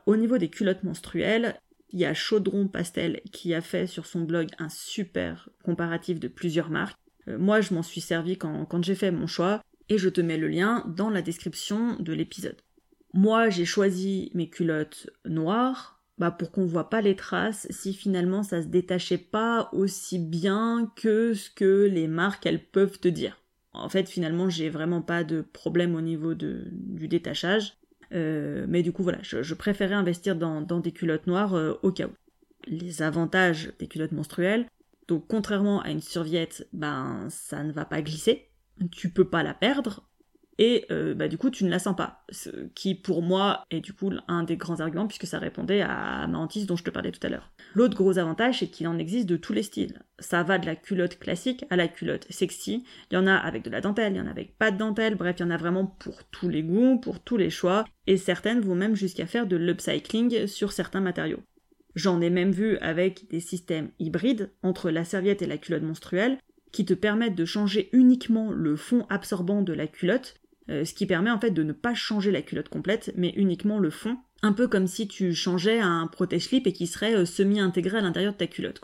Au niveau des culottes menstruelles, il y a Chaudron Pastel qui a fait sur son blog un super comparatif de plusieurs marques. Euh, moi, je m'en suis servi quand, j'ai fait mon choix et je te mets le lien dans la description de l'épisode. Moi, j'ai choisi mes culottes noires bah, pour qu'on voit pas les traces si finalement ça se détachait pas aussi bien que ce que les marques elles peuvent te dire. En fait, finalement, j'ai vraiment pas de problème au niveau du détachage. Euh, mais du coup, voilà, je, préférais investir dans, des culottes noires euh, au cas où. Les avantages des culottes menstruelles, donc contrairement à une serviette, ben ça ne va pas glisser, tu peux pas la perdre, et euh, bah, du coup tu ne la sens pas. Ce qui pour moi est du coup un des grands arguments puisque ça répondait à ma hantise dont je te parlais tout à l'heure. L'autre gros avantage c'est qu'il en existe de tous les styles. Ça va de la culotte classique à la culotte sexy. Il y en a avec de la dentelle, il y en a avec pas de dentelle, bref il y en a vraiment pour tous les goûts, pour tous les choix, et certaines vont même jusqu'à faire de l'upcycling sur certains matériaux. J'en ai même vu avec des systèmes hybrides entre la serviette et la culotte menstruelle qui te permettent de changer uniquement le fond absorbant de la culotte euh, ce qui permet en fait de ne pas changer la culotte complète, mais uniquement le fond, un peu comme si tu changeais un protège-slip et qui serait euh, semi-intégré à l'intérieur de ta culotte.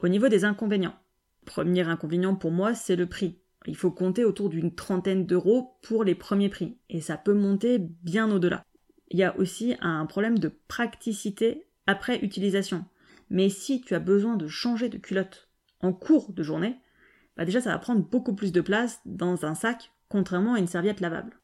Au niveau des inconvénients, premier inconvénient pour moi, c'est le prix. Il faut compter autour d'une trentaine d'euros pour les premiers prix, et ça peut monter bien au-delà. Il y a aussi un problème de praticité après utilisation. Mais si tu as besoin de changer de culotte en cours de journée, bah déjà ça va prendre beaucoup plus de place dans un sac contrairement à une serviette lavable.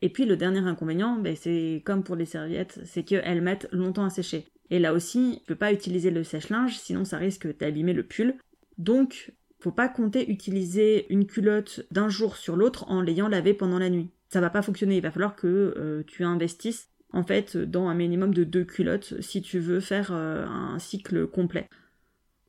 Et puis le dernier inconvénient, ben, c'est comme pour les serviettes, c'est qu'elles mettent longtemps à sécher. Et là aussi, tu peux pas utiliser le sèche-linge, sinon ça risque d'abîmer le pull. Donc, faut pas compter utiliser une culotte d'un jour sur l'autre en l'ayant lavée pendant la nuit. Ça va pas fonctionner, il va falloir que euh, tu investisses en fait dans un minimum de deux culottes si tu veux faire euh, un cycle complet.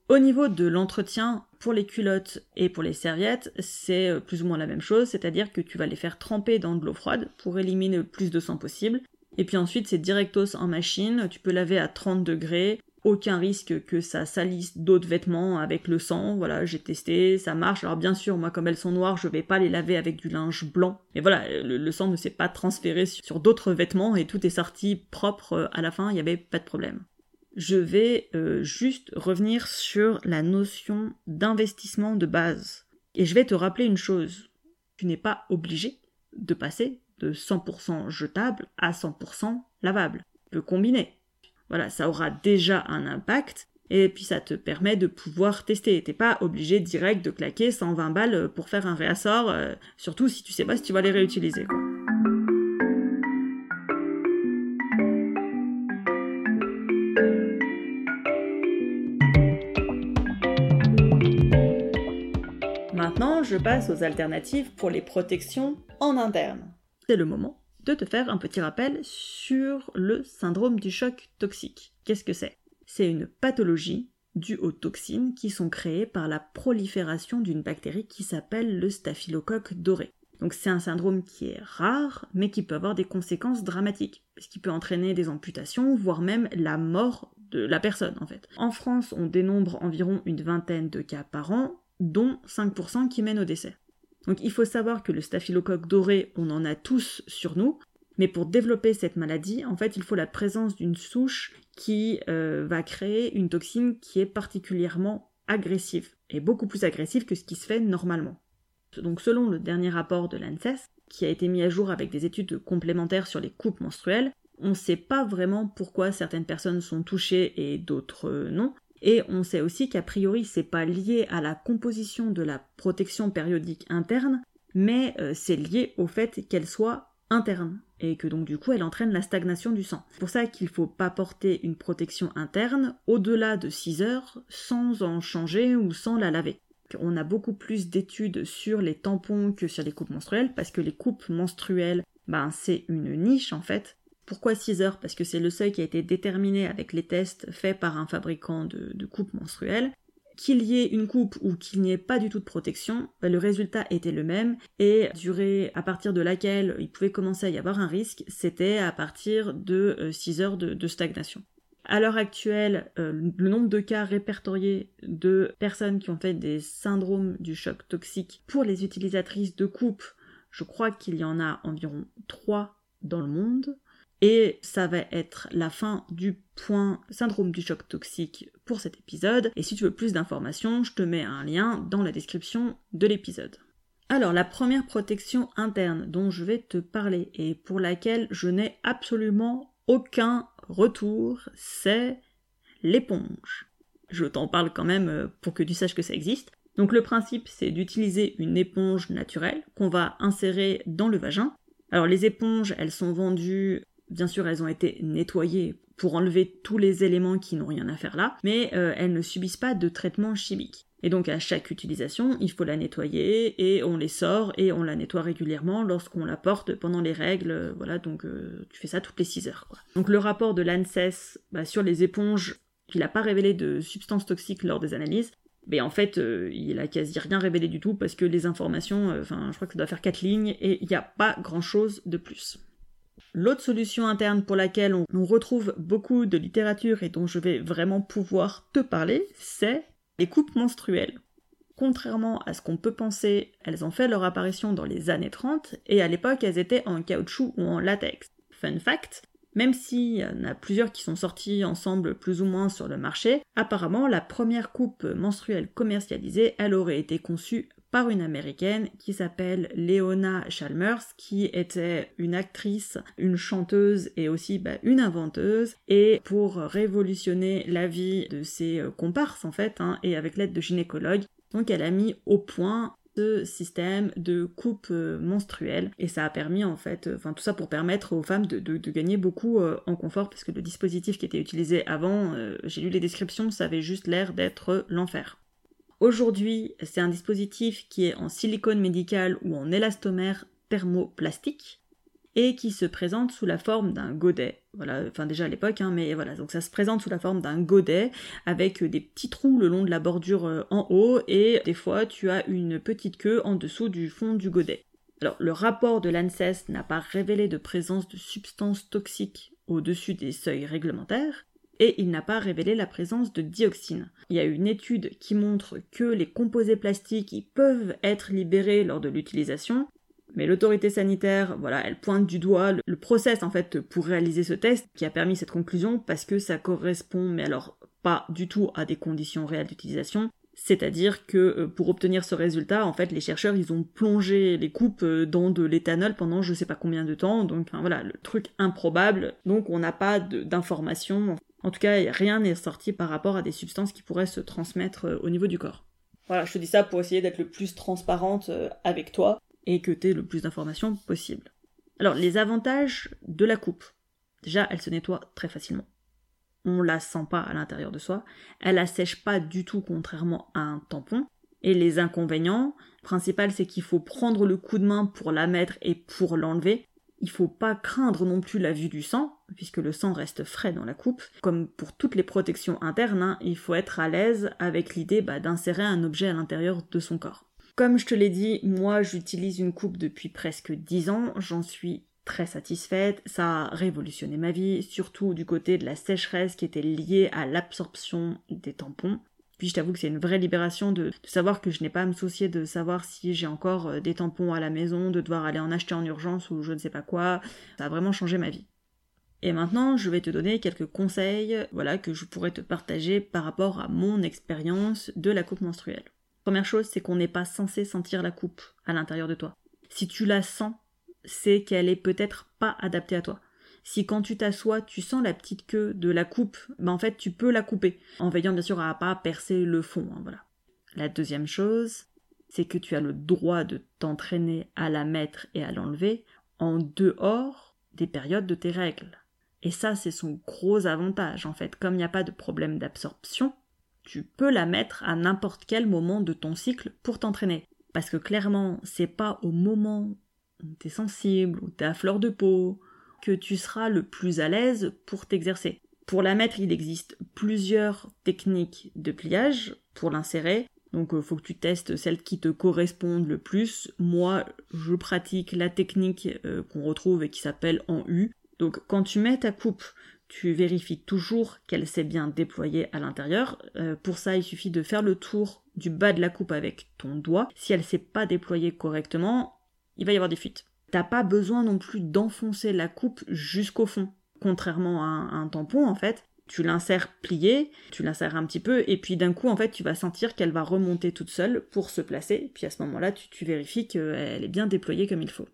Au niveau de l'entretien, pour les culottes et pour les serviettes, c'est euh, plus ou moins la même chose, c'est-à-dire que tu vas les faire tremper dans de l'eau froide pour éliminer le plus de sang possible. Et puis ensuite, c'est directos en machine. Tu peux laver à 30 degrés. Aucun risque que ça salisse d'autres vêtements avec le sang. Voilà, j'ai testé, ça marche. Alors bien sûr, moi, comme elles sont noires, je vais pas les laver avec du linge blanc. Mais voilà, le, sang ne s'est pas transféré sur, d'autres vêtements et tout est sorti propre euh, à la fin. Il n'y avait pas de problème. Je vais euh, juste revenir sur la notion d'investissement de base. Et je vais te rappeler une chose. Tu n'es pas obligé de passer de 100% jetable à 100% lavable. Tu peux combiner. Voilà, ça aura déjà un impact et puis ça te permet de pouvoir tester. T'es pas obligé direct de claquer 120 balles pour faire un réassort, euh, surtout si tu sais pas si tu vas les réutiliser. Je passe aux alternatives pour les protections en interne c'est le moment de te faire un petit rappel sur le syndrome du choc toxique. Qu'est-ce que c'est? C'est une pathologie due aux toxines qui sont créées par la prolifération d'une bactérie qui s'appelle le staphylocoque doré. Donc c'est un syndrome qui est rare, mais qui peut avoir des conséquences dramatiques, ce qui peut entraîner des amputations, voire même la mort de la personne en fait. En France, on dénombre environ une vingtaine de cas par an, dont 5% qui mènent au décès. Donc il faut savoir que le staphylocoque doré, on en a tous sur nous, mais pour développer cette maladie, en fait, il faut la présence d'une souche qui euh, va créer une toxine qui est particulièrement agressive, et beaucoup plus agressive que ce qui se fait normalement. Donc selon le dernier rapport de l'ANSES, qui a été mis à jour avec des études complémentaires sur les coupes menstruelles, on ne sait pas vraiment pourquoi certaines personnes sont touchées et d'autres non, et on sait aussi qu'a priori c'est pas lié à la composition de la protection périodique interne, mais euh, c'est lié au fait qu'elle soit interne et que donc du coup elle entraîne la stagnation du sang. C'est pour ça qu'il faut pas porter une protection interne au-delà de 6 heures sans en changer ou sans la laver. On a beaucoup plus d'études sur les tampons que sur les coupes menstruelles parce que les coupes menstruelles, ben c'est une niche en fait pourquoi 6 heures? Parce que c'est le seuil qui a été déterminé avec les tests faits par un fabricant de, coupes menstruelles. Qu'il y ait une coupe ou qu'il n'y ait pas du tout de protection, bah, le résultat était le même et durée à partir de laquelle il pouvait commencer à y avoir un risque, c'était à partir de 6 euh, heures de, stagnation. À l'heure actuelle, euh, le nombre de cas répertoriés de personnes qui ont fait des syndromes du choc toxique pour les utilisatrices de coupe, je crois qu'il y en a environ 3 dans le monde. Et ça va être la fin du point syndrome du choc toxique pour cet épisode. Et si tu veux plus d'informations, je te mets un lien dans la description de l'épisode. Alors, la première protection interne dont je vais te parler et pour laquelle je n'ai absolument aucun retour, c'est l'éponge. Je t'en parle quand même euh, pour que tu saches que ça existe. Donc le principe, c'est d'utiliser une éponge naturelle qu'on va insérer dans le vagin. Alors les éponges, elles sont vendues Bien sûr, elles ont été nettoyées pour enlever tous les éléments qui n'ont rien à faire là, mais euh, elles ne subissent pas de traitement chimique. Et donc à chaque utilisation, il faut la nettoyer et on les sort et on la nettoie régulièrement lorsqu'on la porte pendant les règles. Euh, voilà, donc euh, tu fais ça toutes les 6 heures. Donc le rapport de l'ANSES bah, sur les éponges, il n'a pas révélé de substances toxiques lors des analyses, mais en fait, il a quasi rien révélé du tout parce que les informations, enfin, je crois que ça doit faire 4 lignes et il n'y a pas grand chose de plus. L'autre solution interne pour laquelle on, retrouve beaucoup de littérature et dont je vais vraiment pouvoir te parler, c'est les coupes menstruelles. Contrairement à ce qu'on peut penser, elles ont fait leur apparition dans les années 30 et à l'époque elles étaient en caoutchouc ou en latex. Fun fact, même s'il y en a plusieurs qui sont sortis ensemble plus ou moins sur le marché, apparemment la première coupe menstruelle commercialisée, elle aurait été conçue par une américaine qui s'appelle Leona Chalmers, qui était une actrice, une chanteuse et aussi bah, une inventeuse. Et pour révolutionner la vie de ses euh, comparses en fait, hein, et avec l'aide de gynécologues, donc elle a mis au point ce système de coupe euh, menstruelle et ça a permis en fait, euh, enfin tout ça pour permettre aux femmes de, gagner beaucoup en confort parce que le dispositif qui était utilisé avant, j'ai lu les descriptions, ça avait juste l'air d'être l'enfer. Aujourd'hui, c'est un dispositif qui est en silicone médical ou en élastomère thermoplastique et qui se présente sous la forme d'un godet. Voilà, enfin déjà à l'époque, hein, mais voilà, donc ça se présente sous la forme d'un godet avec des petits trous le long de la bordure euh, en haut et des fois tu as une petite queue en dessous du fond du godet. Alors, le rapport de l'ANSES n'a pas révélé de présence de substances toxiques au-dessus des seuils réglementaires, et il n'a pas révélé la présence de dioxine. Il y a une étude qui montre que les composés plastiques peuvent être libérés lors de l'utilisation, mais l'autorité sanitaire, voilà, elle pointe du doigt le, process en fait pour réaliser ce test qui a permis cette conclusion parce que ça correspond, mais alors pas du tout à des conditions réelles d'utilisation. C'est-à-dire que euh, pour obtenir ce résultat, en fait, les chercheurs, ils ont plongé les coupes euh, dans de l'éthanol pendant je sais pas combien de temps. Donc voilà, le truc improbable. Donc on n'a pas d'informations. En tout cas, rien n'est sorti par rapport à des substances qui pourraient se transmettre euh, au niveau du corps. Voilà, je te dis ça pour essayer d'être le plus transparente avec toi et que tu aies le plus d'informations possible. Alors, les avantages de la coupe. Déjà, elle se nettoie très facilement. On la sent pas à l'intérieur de soi. Elle assèche pas du tout, contrairement à un tampon. Et les inconvénients, principal, c'est qu'il faut prendre le coup de main pour la mettre et pour l'enlever. Il faut pas craindre non plus la vue du sang, puisque le sang reste frais dans la coupe. Comme pour toutes les protections internes, hein, il faut être à l'aise avec l'idée bah, d'insérer un objet à l'intérieur de son corps. Comme je te l'ai dit, moi j'utilise une coupe depuis presque 10 ans, j'en suis très satisfaite, ça a révolutionné ma vie, surtout du côté de la sécheresse qui était liée à l'absorption des tampons. Puis je t'avoue que c'est une vraie libération de, savoir que je n'ai pas à me soucier de savoir si j'ai encore euh, des tampons à la maison, de devoir aller en acheter en urgence ou je ne sais pas quoi. Ça a vraiment changé ma vie. Et maintenant, je vais te donner quelques conseils, voilà, que je pourrais te partager par rapport à mon expérience de la coupe menstruelle. Première chose, c'est qu'on n'est pas censé sentir la coupe à l'intérieur de toi. Si tu la sens, c'est qu'elle est peut-être pas adaptée à toi. Si quand tu t'assois, tu sens la petite queue de la coupe, ben en fait tu peux la couper, en veillant bien sûr à pas percer le fond. Hein, voilà. La deuxième chose, c'est que tu as le droit de t'entraîner à la mettre et à l'enlever en dehors des périodes de tes règles. Et ça, c'est son gros avantage en fait. Comme il n'y a pas de problème d'absorption, tu peux la mettre à n'importe quel moment de ton cycle pour t'entraîner. Parce que clairement, c'est pas au moment où t'es sensible, où t'es à fleur de peau, que tu seras le plus à l'aise pour t'exercer. Pour la mettre, il existe plusieurs techniques de pliage pour l'insérer. Donc euh, faut que tu testes celles qui te correspondent le plus. Moi, je pratique la technique euh, qu'on retrouve et qui s'appelle en U. Donc quand tu mets ta coupe tu vérifies toujours qu'elle s'est bien déployée à l'intérieur. Euh, pour ça, il suffit de faire le tour du bas de la coupe avec ton doigt. Si elle s'est pas déployée correctement, il va y avoir des fuites. T'as pas besoin non plus d'enfoncer la coupe jusqu'au fond. Contrairement à un, tampon, en fait, tu l'insères plié, tu l'insères un petit peu, et puis d'un coup, en fait, tu vas sentir qu'elle va remonter toute seule pour se placer, puis à ce moment-là, tu, vérifies qu'elle est bien déployée comme il faut.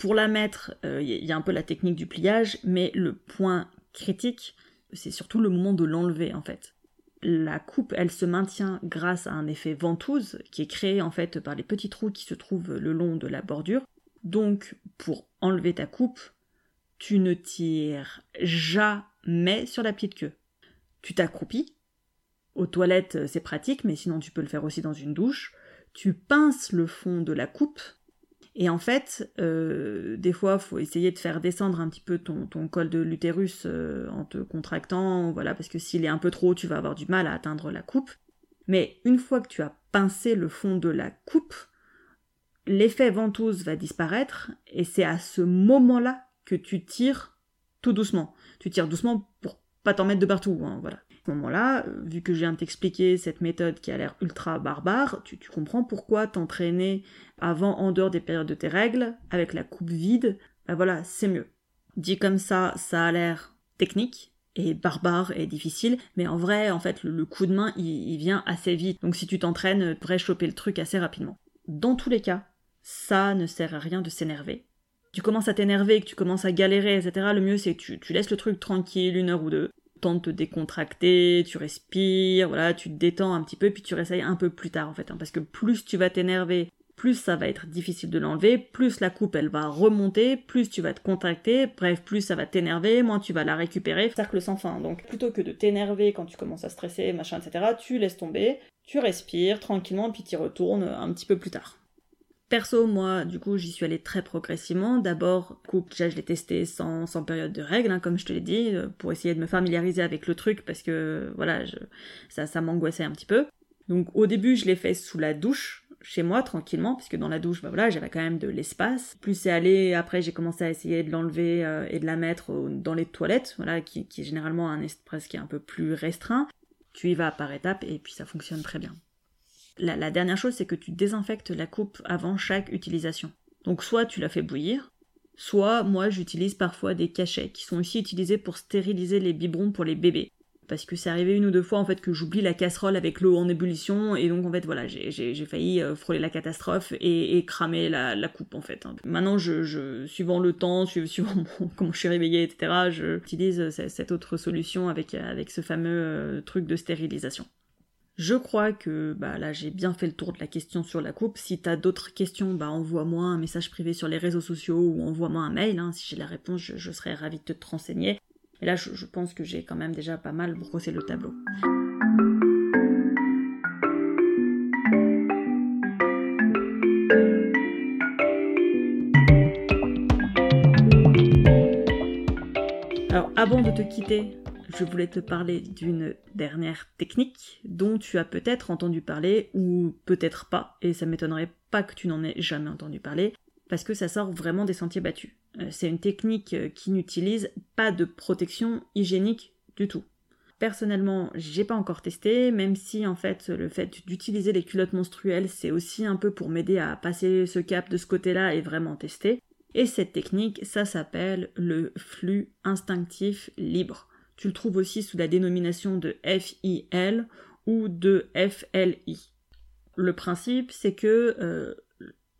Pour la mettre, il euh, y a un peu la technique du pliage, mais le point critique, c'est surtout le moment de l'enlever en fait. La coupe, elle se maintient grâce à un effet ventouse qui est créé en fait par les petits trous qui se trouvent le long de la bordure. Donc, pour enlever ta coupe, tu ne tires jamais sur la petite queue. Tu t'accroupis. Aux toilettes, c'est pratique, mais sinon tu peux le faire aussi dans une douche. Tu pinces le fond de la coupe et en fait, euh, des fois, faut essayer de faire descendre un petit peu ton, col de l'utérus euh, en te contractant, voilà, parce que s'il est un peu trop tu vas avoir du mal à atteindre la coupe. Mais une fois que tu as pincé le fond de la coupe, l'effet ventouse va disparaître, et c'est à ce moment-là que tu tires tout doucement. Tu tires doucement pour pas t'en mettre de partout, hein, voilà ce moment-là, euh, vu que je viens de t'expliquer cette méthode qui a l'air ultra barbare, tu, comprends pourquoi t'entraîner avant en dehors des périodes de tes règles, avec la coupe vide, ben voilà, c'est mieux. Dit comme ça, ça a l'air technique, et barbare et difficile, mais en vrai, en fait, le, coup de main, il, vient assez vite. Donc si tu t'entraînes, tu pourrais choper le truc assez rapidement. Dans tous les cas, ça ne sert à rien de s'énerver. Tu commences à t'énerver, que tu commences à galérer, etc. Le mieux, c'est que tu, tu laisses le truc tranquille une heure ou deux temps de te décontracter, tu respires, voilà, tu te détends un petit peu, puis tu réessayes un peu plus tard en fait, hein, parce que plus tu vas t'énerver, plus ça va être difficile de l'enlever, plus la coupe elle va remonter, plus tu vas te contracter, bref, plus ça va t'énerver, moins tu vas la récupérer, cercle sans fin. Donc plutôt que de t'énerver quand tu commences à stresser, machin, etc., tu laisses tomber, tu respires tranquillement, puis tu retournes un petit peu plus tard. Perso, moi, du coup, j'y suis allée très progressivement. D'abord, coupe, déjà, je l'ai testé sans, sans période de règles, hein, comme je te l'ai dit, euh, pour essayer de me familiariser avec le truc, parce que, voilà, ça, ça m'angoissait un petit peu. Donc, au début, je l'ai fait sous la douche, chez moi tranquillement, puisque dans la douche, bah voilà, j'avais quand même de l'espace. Plus c'est allé, après j'ai commencé à essayer de l'enlever euh, et de la mettre dans les toilettes, voilà, qui, qui est généralement un espace qui est un peu plus restreint. Tu y vas par étapes et puis ça fonctionne très bien. La, la dernière chose, c'est que tu désinfectes la coupe avant chaque utilisation. Donc soit tu la fais bouillir, soit moi j'utilise parfois des cachets qui sont aussi utilisés pour stériliser les biberons pour les bébés parce que c'est arrivé une ou deux fois en fait que j'oublie la casserole avec l'eau en ébullition et donc en fait voilà j'ai failli euh, frôler la catastrophe et, cramer la, coupe en fait. Hein. Maintenant je, suivant le temps, suivant comment je suis réveillée etc. j'utilise cette autre solution avec avec ce fameux euh, truc de stérilisation. Je crois que bah, là j'ai bien fait le tour de la question sur la coupe. Si t'as d'autres questions, bah, envoie-moi un message privé sur les réseaux sociaux ou envoie-moi un mail. Hein. Si j'ai la réponse, je, je, serai ravie de te renseigner. Et là, je, pense que j'ai quand même déjà pas mal brossé le tableau. Alors, avant de te quitter, je voulais te parler d'une dernière technique dont tu as peut-être entendu parler ou peut-être pas, et ça m'étonnerait pas que tu n'en aies jamais entendu parler parce que ça sort vraiment des sentiers battus. Euh, c'est une technique euh, qui n'utilise pas de protection hygiénique du tout. Personnellement, j'ai pas encore testé, même si en fait le fait d'utiliser les culottes menstruelles, c'est aussi un peu pour m'aider à passer ce cap de ce côté-là et vraiment tester. Et cette technique, ça s'appelle le flux instinctif libre. Tu le trouves aussi sous la dénomination de FIL ou de FLI. Le principe, c'est que euh,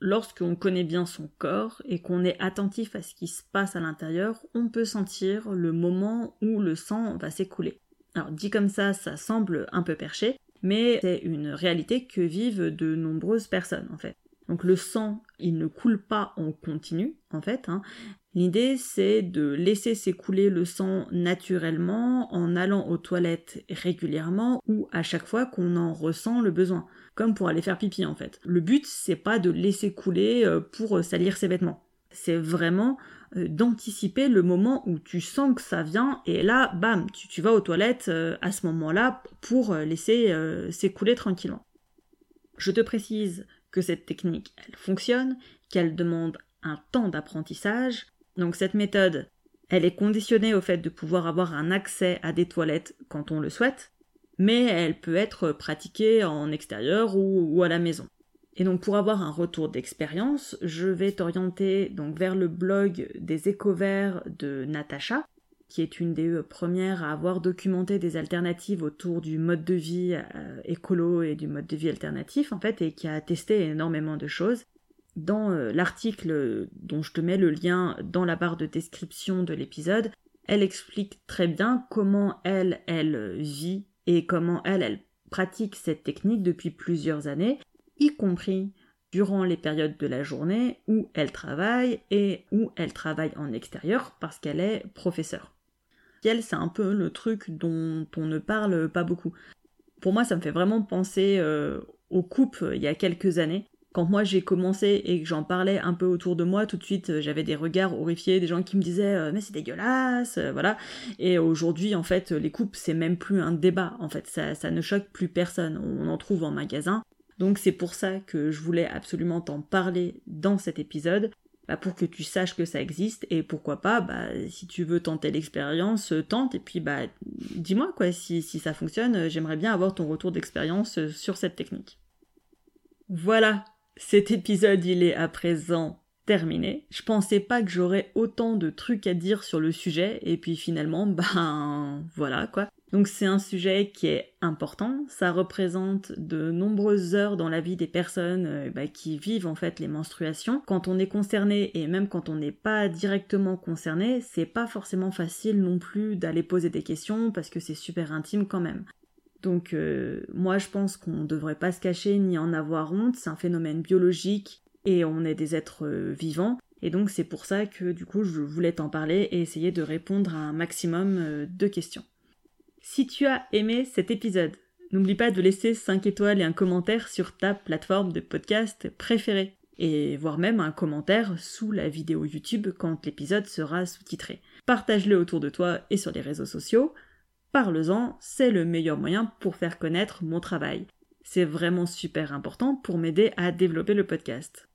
Lorsqu'on connaît bien son corps et qu'on est attentif à ce qui se passe à l'intérieur, on peut sentir le moment où le sang va s'écouler. Alors dit comme ça, ça semble un peu perché, mais c'est une réalité que vivent de nombreuses personnes en fait. Donc le sang, il ne coule pas en continu en fait. Hein. L'idée c'est de laisser s'écouler le sang naturellement en allant aux toilettes régulièrement ou à chaque fois qu'on en ressent le besoin comme pour aller faire pipi en fait. Le but, c'est pas de laisser couler euh, pour euh, salir ses vêtements. C'est vraiment euh, d'anticiper le moment où tu sens que ça vient et là, bam, tu, vas aux toilettes à ce moment-là pour laisser s'écouler tranquillement. Je te précise que cette technique, elle fonctionne, qu'elle demande un temps d'apprentissage. Donc cette méthode, elle est conditionnée au fait de pouvoir avoir un accès à des toilettes quand on le souhaite mais elle peut être pratiquée en extérieur ou, à la maison. Et donc pour avoir un retour d'expérience, je vais t'orienter donc vers le blog des éco-verts de Natacha, qui est une des euh, premières à avoir documenté des alternatives autour du mode de vie euh, écolo et du mode de vie alternatif en fait et qui a testé énormément de choses. Dans euh, l'article dont je te mets le lien dans la barre de description de l'épisode, elle explique très bien comment elle, elle vit et comment elle, elle pratique cette technique depuis plusieurs années, y compris durant les périodes de la journée où elle travaille et où elle travaille en extérieur parce qu'elle est professeure. C'est un peu le truc dont on ne parle pas beaucoup. Pour moi, ça me fait vraiment penser euh, aux coupes il y a quelques années quand moi j'ai commencé et que j'en parlais un peu autour de moi, tout de suite euh, j'avais des regards horrifiés, des gens qui me disaient euh, mais c'est dégueulasse, voilà. Et aujourd'hui en fait les coupes c'est même plus un débat, en fait ça, ça ne choque plus personne, on en trouve en magasin. Donc c'est pour ça que je voulais absolument t'en parler dans cet épisode, bah, pour que tu saches que ça existe et pourquoi pas, bah, si tu veux tenter l'expérience, tente et puis bah dis-moi quoi si, si ça fonctionne, j'aimerais bien avoir ton retour d'expérience sur cette technique. Voilà, cet épisode, il est à présent terminé. Je pensais pas que j'aurais autant de trucs à dire sur le sujet, et puis finalement, ben voilà quoi. Donc c'est un sujet qui est important, ça représente de nombreuses heures dans la vie des personnes euh, bah, qui vivent en fait les menstruations. Quand on est concerné et même quand on n'est pas directement concerné, c'est pas forcément facile non plus d'aller poser des questions parce que c'est super intime quand même. Donc euh, moi je pense qu'on ne devrait pas se cacher ni en avoir honte, c'est un phénomène biologique et on est des êtres euh, vivants. Et donc c'est pour ça que du coup je voulais t'en parler et essayer de répondre à un maximum de questions. Si tu as aimé cet épisode, n'oublie pas de laisser 5 étoiles et un commentaire sur ta plateforme de podcast préférée, et voire même un commentaire sous la vidéo YouTube quand l'épisode sera sous-titré. Partage-le autour de toi et sur les réseaux sociaux, Parle-en, c'est le meilleur moyen pour faire connaître mon travail. C'est vraiment super important pour m'aider à développer le podcast.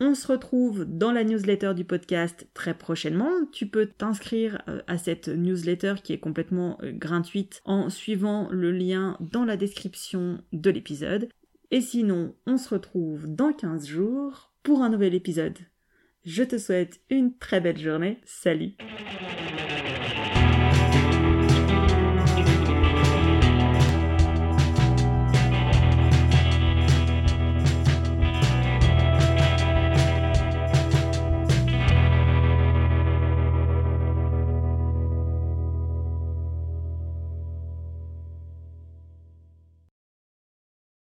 On se retrouve dans la newsletter du podcast très prochainement. Tu peux t'inscrire euh, à cette newsletter qui est complètement euh, gratuite en suivant le lien dans la description de l'épisode. Et sinon, on se retrouve dans 15 jours pour un nouvel épisode. Je te souhaite une très belle journée. Salut